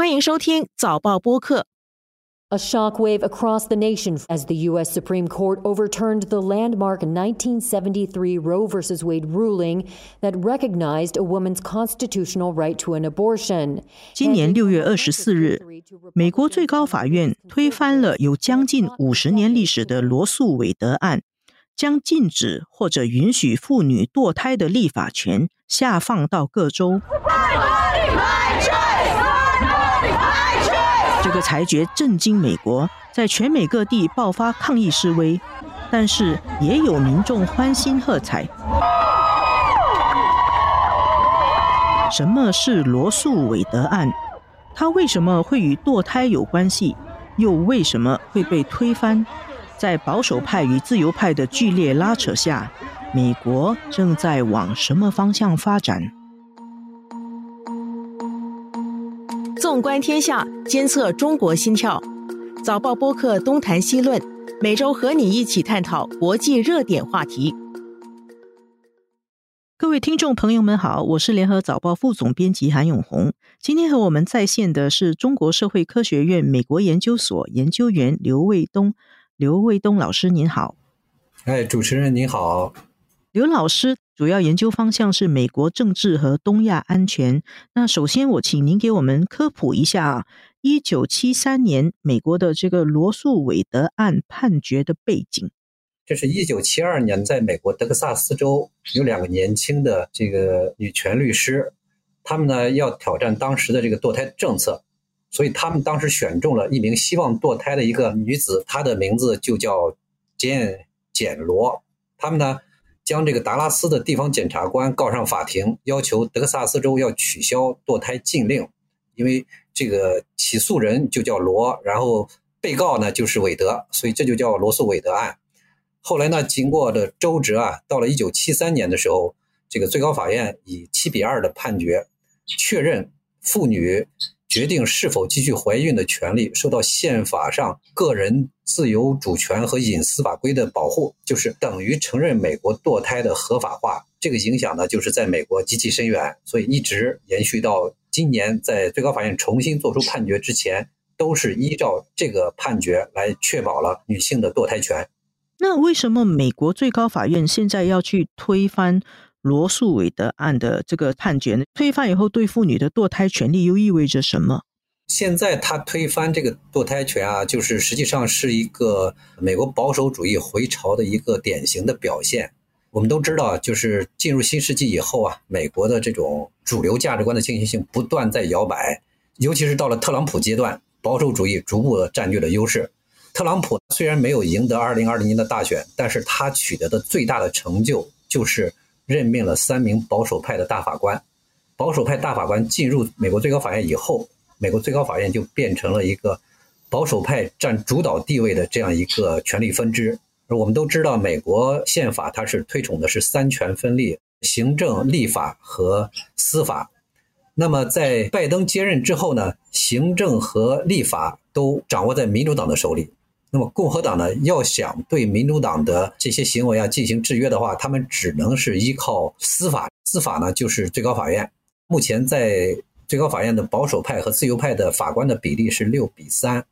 欢迎收听早报播客。A shockwave across the nation as the U.S. Supreme Court overturned the landmark 1973 Roe v. Wade ruling that recognized a woman's constitutional right to an abortion. 今年六月二十四日，美国最高法院推翻了有将近五十年历史的罗素韦德案，将禁止或者允许妇女堕胎的立法权下放到各州。 这个裁决震惊美国，在全美各地爆发抗议示威，但是也有民众欢欣喝彩。什么是罗素韦德案？它为什么会与堕胎有关系？又为什么会被推翻？在保守派与自由派的剧烈拉扯下，美国正在往什么方向发展？纵观天下，监测中国心跳。早报播客东谈西论，每周和你一起探讨国际热点话题。各位听众朋友们好，我是联合早报副总编辑韩永红。今天和我们在线的是中国社会科学院美国研究所研究员刘卫东。刘卫东老师您好。哎，主持人您好。刘老师主要研究方向是美国政治和东亚安全。那首先，我请您给我们科普一下啊一九七三年美国的这个罗素韦德案判决的背景。这是一九七二年，在美国德克萨斯州有两个年轻的这个女权律师，他们呢要挑战当时的这个堕胎政策，所以他们当时选中了一名希望堕胎的一个女子，她的名字就叫简简罗。他们呢。将这个达拉斯的地方检察官告上法庭，要求德克萨斯州要取消堕胎禁令，因为这个起诉人就叫罗，然后被告呢就是韦德，所以这就叫罗素韦德案。后来呢，经过的周折啊，到了一九七三年的时候，这个最高法院以七比二的判决，确认妇女。决定是否继续怀孕的权利受到宪法上个人自由主权和隐私法规的保护，就是等于承认美国堕胎的合法化。这个影响呢，就是在美国极其深远，所以一直延续到今年，在最高法院重新作出判决之前，都是依照这个判决来确保了女性的堕胎权。那为什么美国最高法院现在要去推翻？罗素韦德案的这个判决呢，推翻以后，对妇女的堕胎权利又意味着什么？现在他推翻这个堕胎权啊，就是实际上是一个美国保守主义回潮的一个典型的表现。我们都知道，就是进入新世纪以后啊，美国的这种主流价值观的进行性不断在摇摆，尤其是到了特朗普阶段，保守主义逐步的占据了优势。特朗普虽然没有赢得2020年的大选，但是他取得的最大的成就就是。任命了三名保守派的大法官，保守派大法官进入美国最高法院以后，美国最高法院就变成了一个保守派占主导地位的这样一个权力分支。而我们都知道，美国宪法它是推崇的是三权分立，行政、立法和司法。那么在拜登接任之后呢，行政和立法都掌握在民主党的手里。那么共和党呢，要想对民主党的这些行为啊进行制约的话，他们只能是依靠司法。司法呢，就是最高法院。目前在最高法院的保守派和自由派的法官的比例是六比三，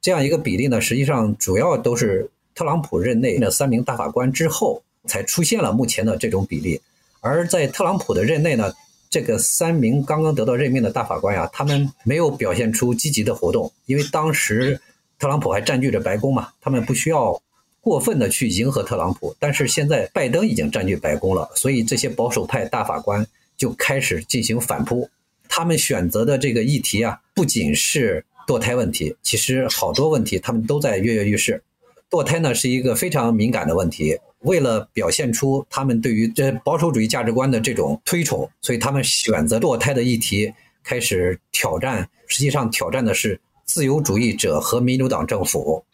这样一个比例呢，实际上主要都是特朗普任内的三名大法官之后才出现了目前的这种比例。而在特朗普的任内呢，这个三名刚刚得到任命的大法官呀，他们没有表现出积极的活动，因为当时。特朗普还占据着白宫嘛？他们不需要过分的去迎合特朗普，但是现在拜登已经占据白宫了，所以这些保守派大法官就开始进行反扑。他们选择的这个议题啊，不仅是堕胎问题，其实好多问题他们都在跃跃欲试。堕胎呢是一个非常敏感的问题，为了表现出他们对于这保守主义价值观的这种推崇，所以他们选择堕胎的议题开始挑战。实际上挑战的是。自由主义者和民主党政府，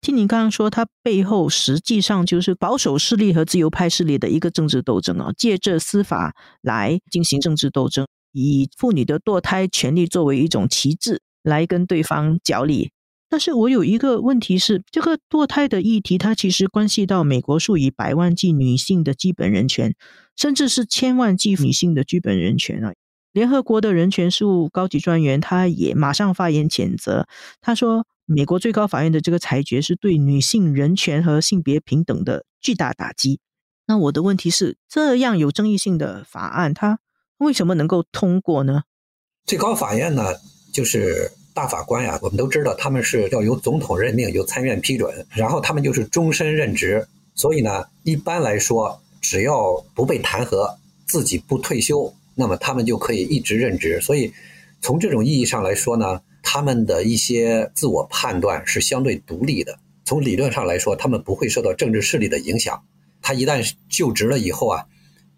听你刚刚说，它背后实际上就是保守势力和自由派势力的一个政治斗争啊，借着司法来进行政治斗争，以妇女的堕胎权利作为一种旗帜来跟对方角力。但是我有一个问题是，这个堕胎的议题，它其实关系到美国数以百万计女性的基本人权，甚至是千万计女性的基本人权啊。联合国的人权事务高级专员他也马上发言谴责，他说：“美国最高法院的这个裁决是对女性人权和性别平等的巨大打击。”那我的问题是，这样有争议性的法案，它为什么能够通过呢？最高法院呢，就是大法官呀，我们都知道他们是要由总统任命，由参院批准，然后他们就是终身任职。所以呢，一般来说，只要不被弹劾，自己不退休。那么他们就可以一直任职，所以从这种意义上来说呢，他们的一些自我判断是相对独立的。从理论上来说，他们不会受到政治势力的影响。他一旦就职了以后啊，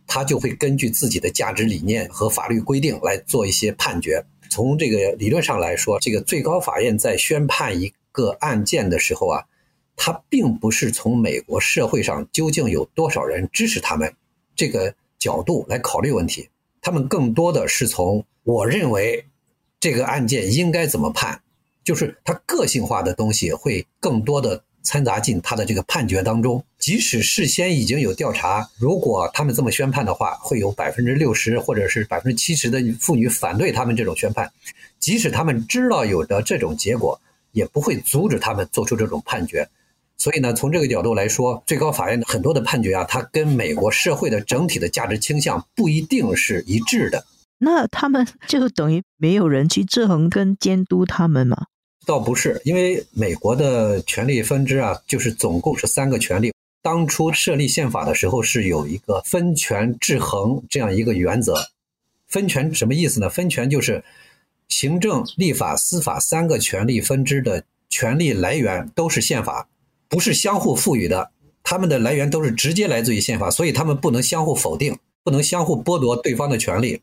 他就会根据自己的价值理念和法律规定来做一些判决。从这个理论上来说，这个最高法院在宣判一个案件的时候啊，他并不是从美国社会上究竟有多少人支持他们这个角度来考虑问题。他们更多的是从我认为这个案件应该怎么判，就是他个性化的东西会更多的掺杂进他的这个判决当中。即使事先已经有调查，如果他们这么宣判的话，会有百分之六十或者是百分之七十的妇女反对他们这种宣判。即使他们知道有的这种结果，也不会阻止他们做出这种判决。所以呢，从这个角度来说，最高法院的很多的判决啊，它跟美国社会的整体的价值倾向不一定是一致的。那他们就等于没有人去制衡跟监督他们吗？倒不是，因为美国的权力分支啊，就是总共是三个权力。当初设立宪法的时候是有一个分权制衡这样一个原则。分权什么意思呢？分权就是行政、立法、司法三个权力分支的权力来源都是宪法。不是相互赋予的，他们的来源都是直接来自于宪法，所以他们不能相互否定，不能相互剥夺对方的权利。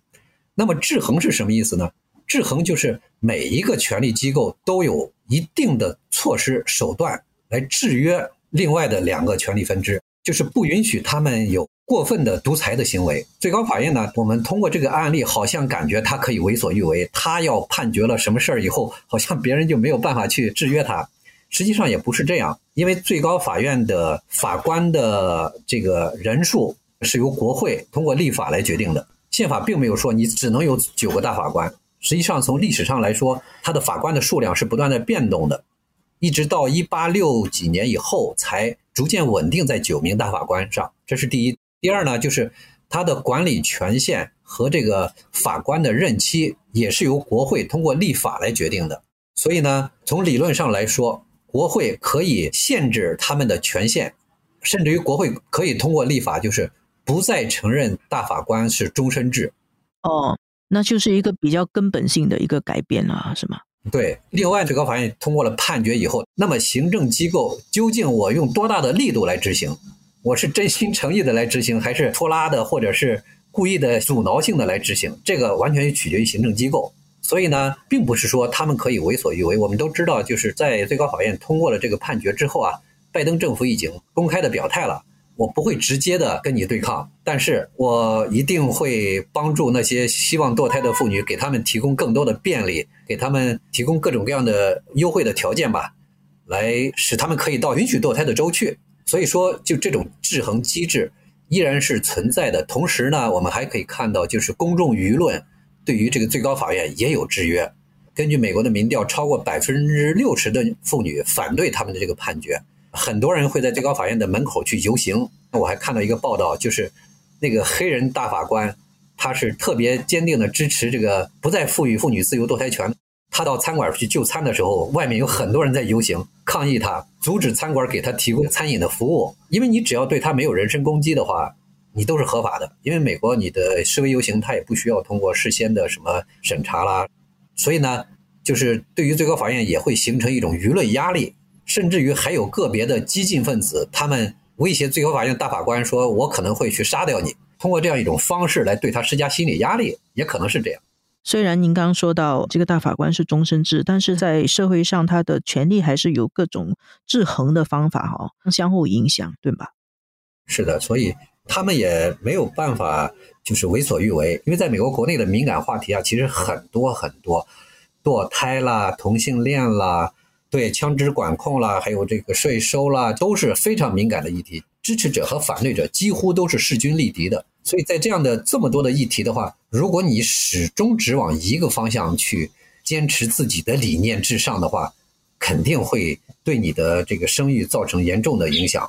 那么制衡是什么意思呢？制衡就是每一个权力机构都有一定的措施手段来制约另外的两个权力分支，就是不允许他们有过分的独裁的行为。最高法院呢，我们通过这个案例，好像感觉他可以为所欲为，他要判决了什么事儿以后，好像别人就没有办法去制约他。实际上也不是这样，因为最高法院的法官的这个人数是由国会通过立法来决定的。宪法并没有说你只能有九个大法官。实际上，从历史上来说，他的法官的数量是不断的变动的，一直到一八六几年以后才逐渐稳定在九名大法官上。这是第一。第二呢，就是他的管理权限和这个法官的任期也是由国会通过立法来决定的。所以呢，从理论上来说，国会可以限制他们的权限，甚至于国会可以通过立法，就是不再承认大法官是终身制。哦，那就是一个比较根本性的一个改变了，是吗？对。另外，最高法院通过了判决以后，那么行政机构究竟我用多大的力度来执行？我是真心诚意的来执行，还是拖拉的，或者是故意的阻挠性的来执行？这个完全取决于行政机构。所以呢，并不是说他们可以为所欲为。我们都知道，就是在最高法院通过了这个判决之后啊，拜登政府已经公开的表态了：我不会直接的跟你对抗，但是我一定会帮助那些希望堕胎的妇女，给他们提供更多的便利，给他们提供各种各样的优惠的条件吧，来使他们可以到允许堕胎的州去。所以说，就这种制衡机制依然是存在的。同时呢，我们还可以看到，就是公众舆论。对于这个最高法院也有制约。根据美国的民调，超过百分之六十的妇女反对他们的这个判决。很多人会在最高法院的门口去游行。我还看到一个报道，就是那个黑人大法官，他是特别坚定的支持这个不再赋予妇女自由堕胎权。他到餐馆去就餐的时候，外面有很多人在游行抗议他，阻止餐馆给他提供餐饮的服务。因为你只要对他没有人身攻击的话。你都是合法的，因为美国你的示威游行，它也不需要通过事先的什么审查啦，所以呢，就是对于最高法院也会形成一种舆论压力，甚至于还有个别的激进分子，他们威胁最高法院大法官说：“我可能会去杀掉你。”通过这样一种方式来对他施加心理压力，也可能是这样。虽然您刚说到这个大法官是终身制，但是在社会上他的权力还是有各种制衡的方法哈，相互影响，对吧？是的，所以。他们也没有办法，就是为所欲为，因为在美国国内的敏感话题啊，其实很多很多，堕胎啦、同性恋啦、对枪支管控啦，还有这个税收啦，都是非常敏感的议题。支持者和反对者几乎都是势均力敌的，所以在这样的这么多的议题的话，如果你始终只往一个方向去坚持自己的理念至上的话，肯定会对你的这个声誉造成严重的影响。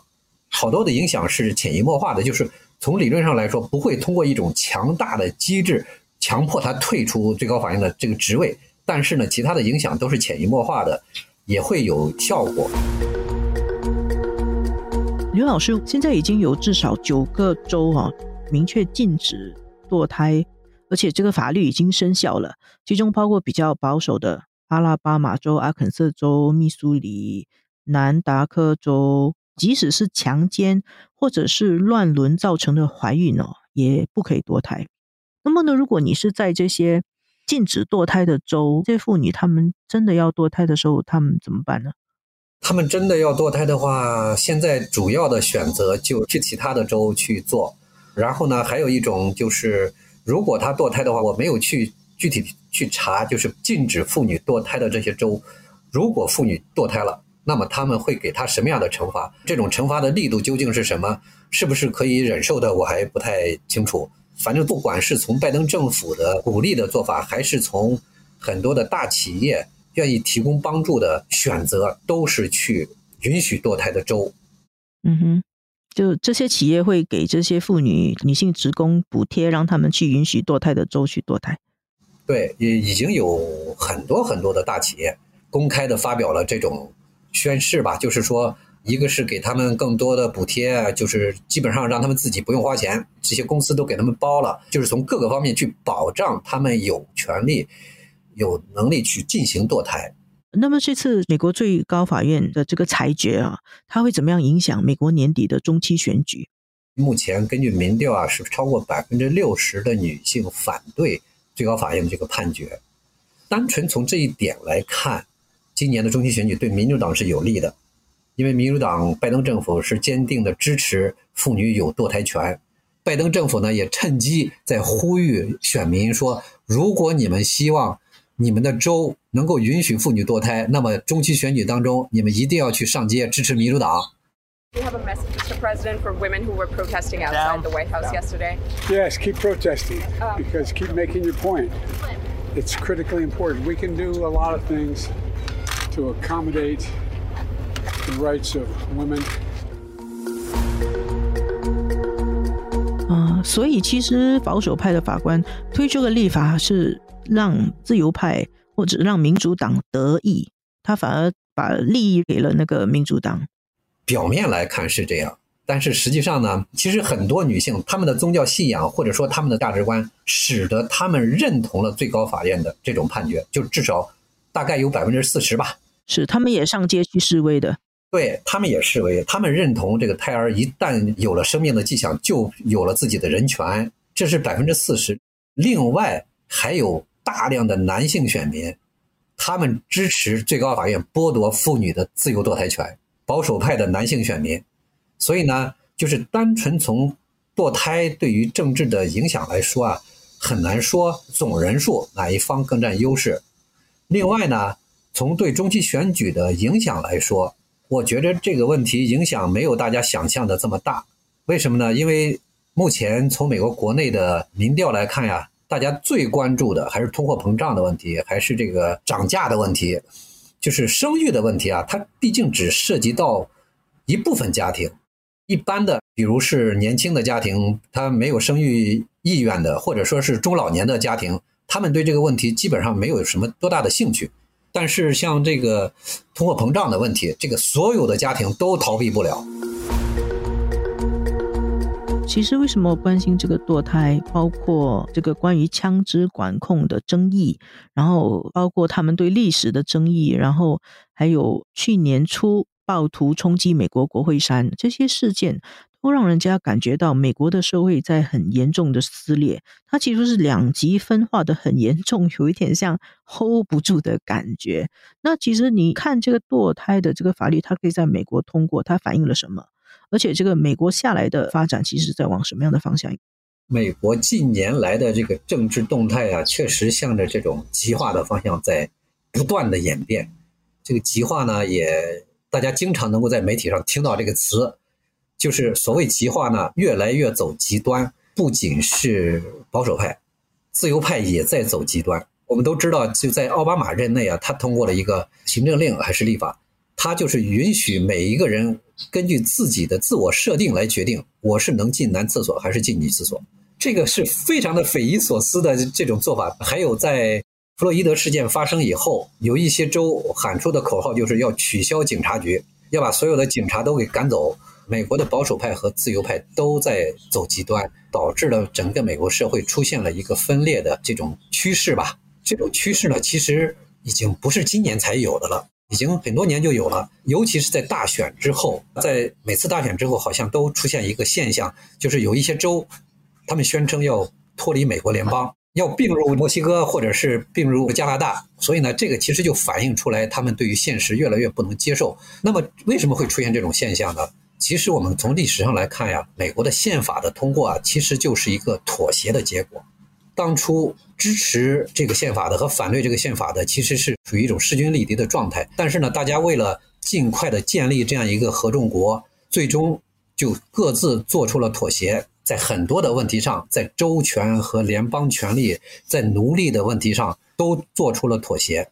好多的影响是潜移默化的，就是从理论上来说，不会通过一种强大的机制强迫他退出最高法院的这个职位，但是呢，其他的影响都是潜移默化的，也会有效果。刘老师，现在已经有至少九个州啊。明确禁止堕胎，而且这个法律已经生效了。其中包括比较保守的阿拉巴马州、阿肯色州、密苏里、南达科州，即使是强奸或者是乱伦造成的怀孕哦，也不可以堕胎。那么呢，如果你是在这些禁止堕胎的州，这些妇女她们真的要堕胎的时候，她们怎么办呢？她们真的要堕胎的话，现在主要的选择就去其他的州去做。然后呢，还有一种就是，如果她堕胎的话，我没有去具体去查，就是禁止妇女堕胎的这些州，如果妇女堕胎了，那么他们会给他什么样的惩罚？这种惩罚的力度究竟是什么？是不是可以忍受的？我还不太清楚。反正不管是从拜登政府的鼓励的做法，还是从很多的大企业愿意提供帮助的选择，都是去允许堕胎的州。嗯哼。就这些企业会给这些妇女女性职工补贴，让他们去允许堕胎的州去堕胎。对，也已经有很多很多的大企业公开的发表了这种宣誓吧，就是说，一个是给他们更多的补贴，就是基本上让他们自己不用花钱，这些公司都给他们包了，就是从各个方面去保障他们有权利、有能力去进行堕胎。那么这次美国最高法院的这个裁决啊，它会怎么样影响美国年底的中期选举？目前根据民调啊，是超过百分之六十的女性反对最高法院的这个判决。单纯从这一点来看，今年的中期选举对民主党是有利的，因为民主党拜登政府是坚定的支持妇女有堕胎权。拜登政府呢，也趁机在呼吁选民说，如果你们希望。你们的州能够允许妇女堕胎，那么中期选举当中，你们一定要去上街支持民主党。Do you have a message, Mr. President, for women who were protesting outside the White House yesterday? Yes, keep protesting because keep making your point. It's critically important. We can do a lot of things to accommodate the rights of women. 啊，所以其实保守派的法官推出的立法是。让自由派或者让民主党得益，他反而把利益给了那个民主党。表面来看是这样，但是实际上呢，其实很多女性她们的宗教信仰或者说她们的价值观，使得她们认同了最高法院的这种判决，就至少大概有百分之四十吧。是，他们也上街去示威的。对他们也示威，他们认同这个胎儿一旦有了生命的迹象，就有了自己的人权，这是百分之四十。另外还有。大量的男性选民，他们支持最高法院剥夺妇女的自由堕胎权。保守派的男性选民，所以呢，就是单纯从堕胎对于政治的影响来说啊，很难说总人数哪一方更占优势。另外呢，从对中期选举的影响来说，我觉得这个问题影响没有大家想象的这么大。为什么呢？因为目前从美国国内的民调来看呀。大家最关注的还是通货膨胀的问题，还是这个涨价的问题，就是生育的问题啊。它毕竟只涉及到一部分家庭，一般的，比如是年轻的家庭，他没有生育意愿的，或者说是中老年的家庭，他们对这个问题基本上没有什么多大的兴趣。但是像这个通货膨胀的问题，这个所有的家庭都逃避不了。其实为什么关心这个堕胎？包括这个关于枪支管控的争议，然后包括他们对历史的争议，然后还有去年初暴徒冲击美国国会山这些事件，都让人家感觉到美国的社会在很严重的撕裂。它其实是两极分化的很严重，有一点像 hold 不住的感觉。那其实你看这个堕胎的这个法律，它可以在美国通过，它反映了什么？而且这个美国下来的发展，其实在往什么样的方向？美国近年来的这个政治动态啊，确实向着这种极化的方向在不断的演变。这个极化呢，也大家经常能够在媒体上听到这个词，就是所谓极化呢，越来越走极端。不仅是保守派，自由派也在走极端。我们都知道，就在奥巴马任内啊，他通过了一个行政令还是立法，他就是允许每一个人根据自己的自我设定来决定，我是能进男厕所还是进女厕所。这个是非常的匪夷所思的这种做法。还有在弗洛伊德事件发生以后，有一些州喊出的口号就是要取消警察局，要把所有的警察都给赶走。美国的保守派和自由派都在走极端，导致了整个美国社会出现了一个分裂的这种趋势吧。这种趋势呢，其实已经不是今年才有的了，已经很多年就有了。尤其是在大选之后，在每次大选之后，好像都出现一个现象，就是有一些州，他们宣称要脱离美国联邦，要并入墨西哥或者是并入加拿大。所以呢，这个其实就反映出来他们对于现实越来越不能接受。那么，为什么会出现这种现象呢？其实我们从历史上来看呀，美国的宪法的通过啊，其实就是一个妥协的结果。当初支持这个宪法的和反对这个宪法的，其实是处于一种势均力敌的状态。但是呢，大家为了尽快的建立这样一个合众国，最终就各自做出了妥协，在很多的问题上，在州权和联邦权力，在奴隶的问题上都做出了妥协。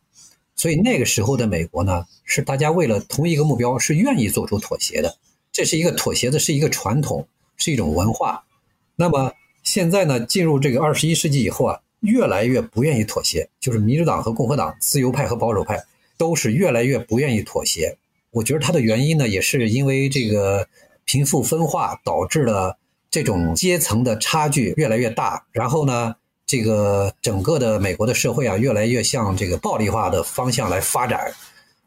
所以那个时候的美国呢，是大家为了同一个目标是愿意做出妥协的。这是一个妥协的，是一个传统，是一种文化。那么。现在呢，进入这个二十一世纪以后啊，越来越不愿意妥协，就是民主党和共和党、自由派和保守派都是越来越不愿意妥协。我觉得它的原因呢，也是因为这个贫富分化导致了这种阶层的差距越来越大，然后呢，这个整个的美国的社会啊，越来越向这个暴力化的方向来发展。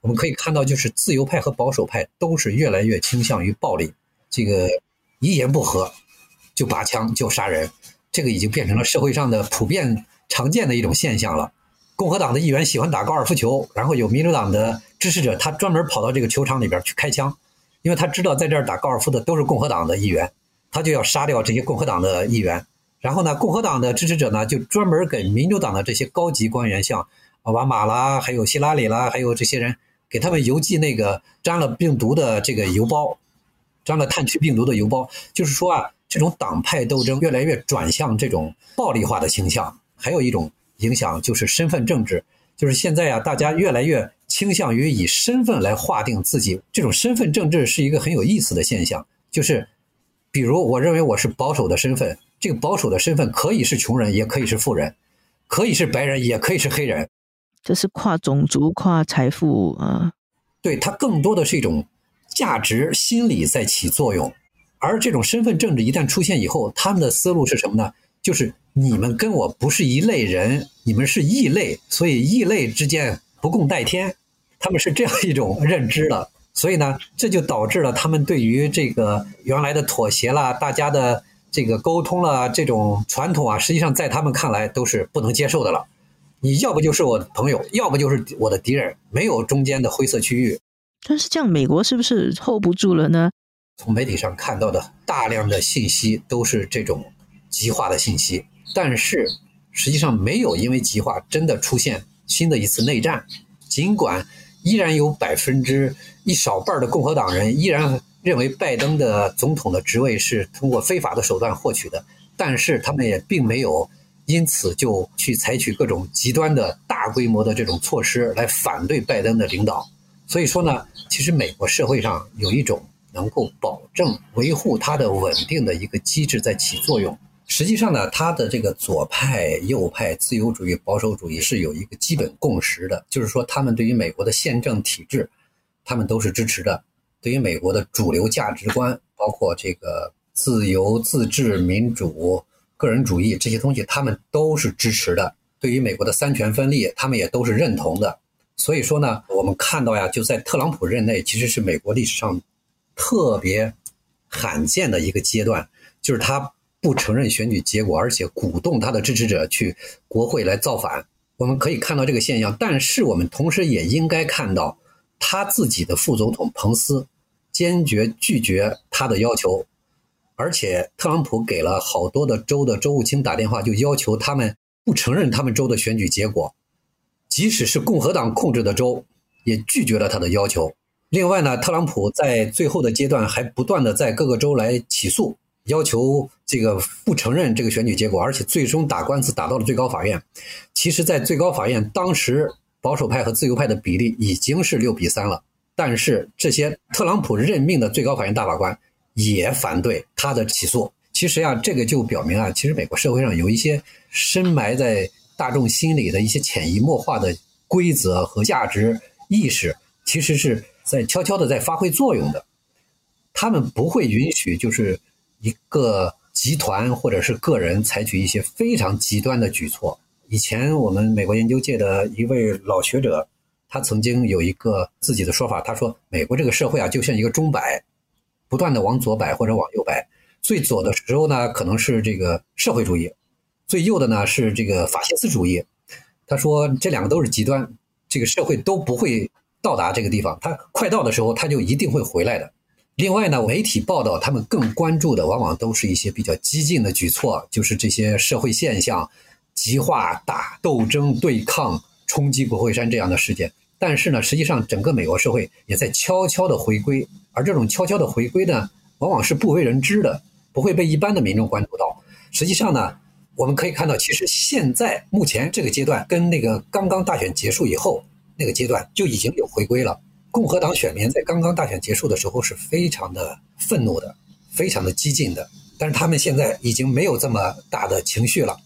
我们可以看到，就是自由派和保守派都是越来越倾向于暴力，这个一言不合。就拔枪就杀人，这个已经变成了社会上的普遍常见的一种现象了。共和党的议员喜欢打高尔夫球，然后有民主党的支持者，他专门跑到这个球场里边去开枪，因为他知道在这儿打高尔夫的都是共和党的议员，他就要杀掉这些共和党的议员。然后呢，共和党的支持者呢，就专门给民主党的这些高级官员，像奥巴马啦，还有希拉里啦，还有这些人，给他们邮寄那个沾了病毒的这个邮包，沾了炭疽病毒的邮包，就是说啊。这种党派斗争越来越转向这种暴力化的倾向，还有一种影响就是身份政治，就是现在啊，大家越来越倾向于以身份来划定自己。这种身份政治是一个很有意思的现象，就是比如我认为我是保守的身份，这个保守的身份可以是穷人，也可以是富人，可以是白人，也可以是黑人，这是跨种族、跨财富啊。对，它更多的是一种价值心理在起作用。而这种身份政治一旦出现以后，他们的思路是什么呢？就是你们跟我不是一类人，你们是异类，所以异类之间不共戴天。他们是这样一种认知的，所以呢，这就导致了他们对于这个原来的妥协啦、大家的这个沟通啦这种传统啊，实际上在他们看来都是不能接受的了。你要不就是我的朋友，要不就是我的敌人，没有中间的灰色区域。但是这样，美国是不是 hold 不住了呢？从媒体上看到的大量的信息都是这种极化的信息，但是实际上没有因为极化真的出现新的一次内战。尽管依然有百分之一少半的共和党人依然认为拜登的总统的职位是通过非法的手段获取的，但是他们也并没有因此就去采取各种极端的大规模的这种措施来反对拜登的领导。所以说呢，其实美国社会上有一种。能够保证维护它的稳定的一个机制在起作用。实际上呢，它的这个左派、右派、自由主义、保守主义是有一个基本共识的，就是说他们对于美国的宪政体制，他们都是支持的；对于美国的主流价值观，包括这个自由、自治、民主、个人主义这些东西，他们都是支持的；对于美国的三权分立，他们也都是认同的。所以说呢，我们看到呀，就在特朗普任内，其实是美国历史上。特别罕见的一个阶段，就是他不承认选举结果，而且鼓动他的支持者去国会来造反。我们可以看到这个现象，但是我们同时也应该看到他自己的副总统彭斯坚决拒绝他的要求，而且特朗普给了好多的州的州务卿打电话，就要求他们不承认他们州的选举结果，即使是共和党控制的州，也拒绝了他的要求。另外呢，特朗普在最后的阶段还不断的在各个州来起诉，要求这个不承认这个选举结果，而且最终打官司打到了最高法院。其实，在最高法院当时，保守派和自由派的比例已经是六比三了，但是这些特朗普任命的最高法院大法官也反对他的起诉。其实呀，这个就表明啊，其实美国社会上有一些深埋在大众心里的一些潜移默化的规则和价值意识，其实是在悄悄的在发挥作用的。他们不会允许就是一个集团或者是个人采取一些非常极端的举措。以前我们美国研究界的一位老学者，他曾经有一个自己的说法，他说：“美国这个社会啊，就像一个钟摆，不断的往左摆或者往右摆。”最左的时候呢，可能是这个社会主义；最右的呢是这个法西斯主义。他说这两个都是极端，这个社会都不会到达这个地方。他快到的时候，他就一定会回来的。另外呢，媒体报道他们更关注的，往往都是一些比较激进的举措，就是这些社会现象极化、打斗争、对抗、冲击国会山这样的事件。但是呢，实际上整个美国社会也在悄悄的回归，而这种悄悄的回归呢，往往是不为人知的。不会被一般的民众关注到。实际上呢，我们可以看到，其实现在目前这个阶段跟那个刚刚大选结束以后那个阶段就已经有回归了。共和党选民在刚刚大选结束的时候是非常的愤怒的，非常的激进的，但是他们现在已经没有这么大的情绪了。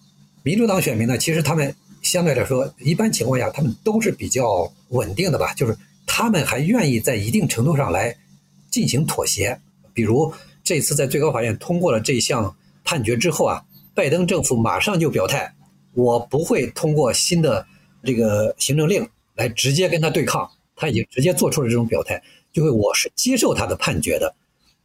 民主党选民呢，其实他们相对来说，一般情况下他们都是比较稳定的吧，就是他们还愿意在一定程度上来进行妥协，比如。这次在最高法院通过了这项判决之后啊，拜登政府马上就表态，我不会通过新的这个行政令来直接跟他对抗，他已经直接做出了这种表态，就会我是接受他的判决的，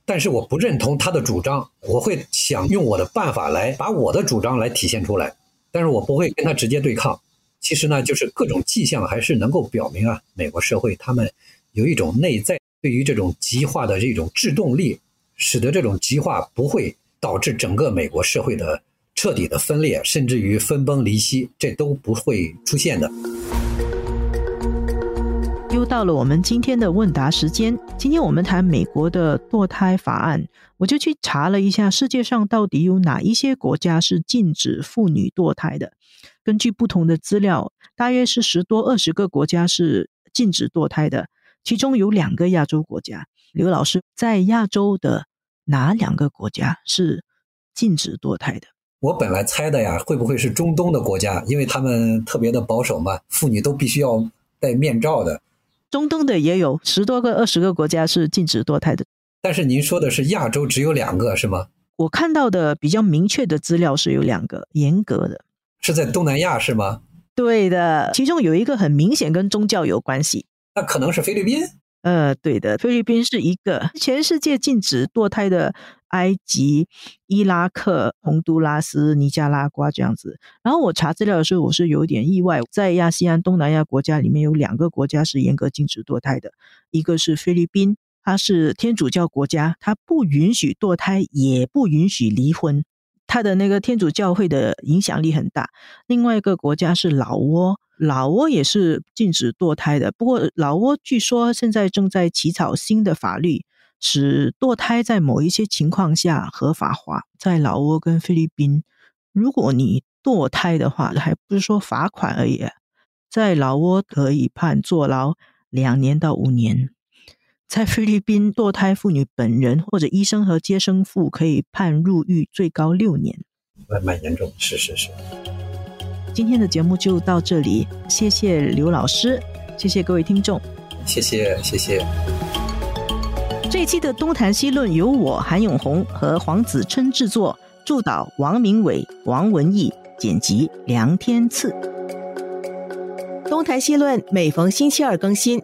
但是我不认同他的主张，我会想用我的办法来把我的主张来体现出来，但是我不会跟他直接对抗。其实呢，就是各种迹象还是能够表明啊，美国社会他们有一种内在对于这种极化的这种制动力。使得这种极化不会导致整个美国社会的彻底的分裂，甚至于分崩离析，这都不会出现的。到了我们今天的问答时间。今天我们谈美国的堕胎法案，我就去查了一下，世界上到底有哪一些国家是禁止妇女堕胎的？根据不同的资料，大约是十多二十个国家是禁止堕胎的，其中有两个亚洲国家。刘老师，在亚洲的哪两个国家是禁止堕胎的？我本来猜的呀，会不会是中东的国家？因为他们特别的保守嘛，妇女都必须要戴面罩的。中东的也有十多个、二十个国家是禁止堕胎的。但是您说的是亚洲只有两个是吗？我看到的比较明确的资料是有两个，严格的是在东南亚是吗？对的，其中有一个很明显跟宗教有关系，那可能是菲律宾。呃，对的，菲律宾是一个全世界禁止堕胎的，埃及、伊拉克、洪都拉斯、尼加拉瓜这样子。然后我查资料的时候，我是有点意外，在亚细安东南亚国家里面有两个国家是严格禁止堕胎的，一个是菲律宾，它是天主教国家，它不允许堕胎，也不允许离婚。它的那个天主教会的影响力很大。另外一个国家是老挝，老挝也是禁止堕胎的。不过老挝据说现在正在起草新的法律，使堕胎在某一些情况下合法化。在老挝跟菲律宾，如果你堕胎的话，还不是说罚款而已，在老挝可以判坐牢两年到五年。在菲律宾，堕胎妇女本人或者医生和接生妇可以判入狱最高六年，蛮严重。是是是。今天的节目就到这里，谢谢刘老师，谢谢各位听众，谢谢谢谢。这一期的东谈西论由我韩永红和黄子琛制作，助导王明伟、王文义，剪辑梁天赐。东谈西论每逢星期二更新。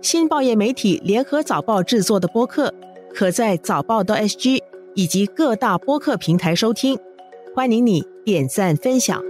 新报业媒体联合早报制作的播客，可在早报的 SG 以及各大播客平台收听。欢迎你点赞分享。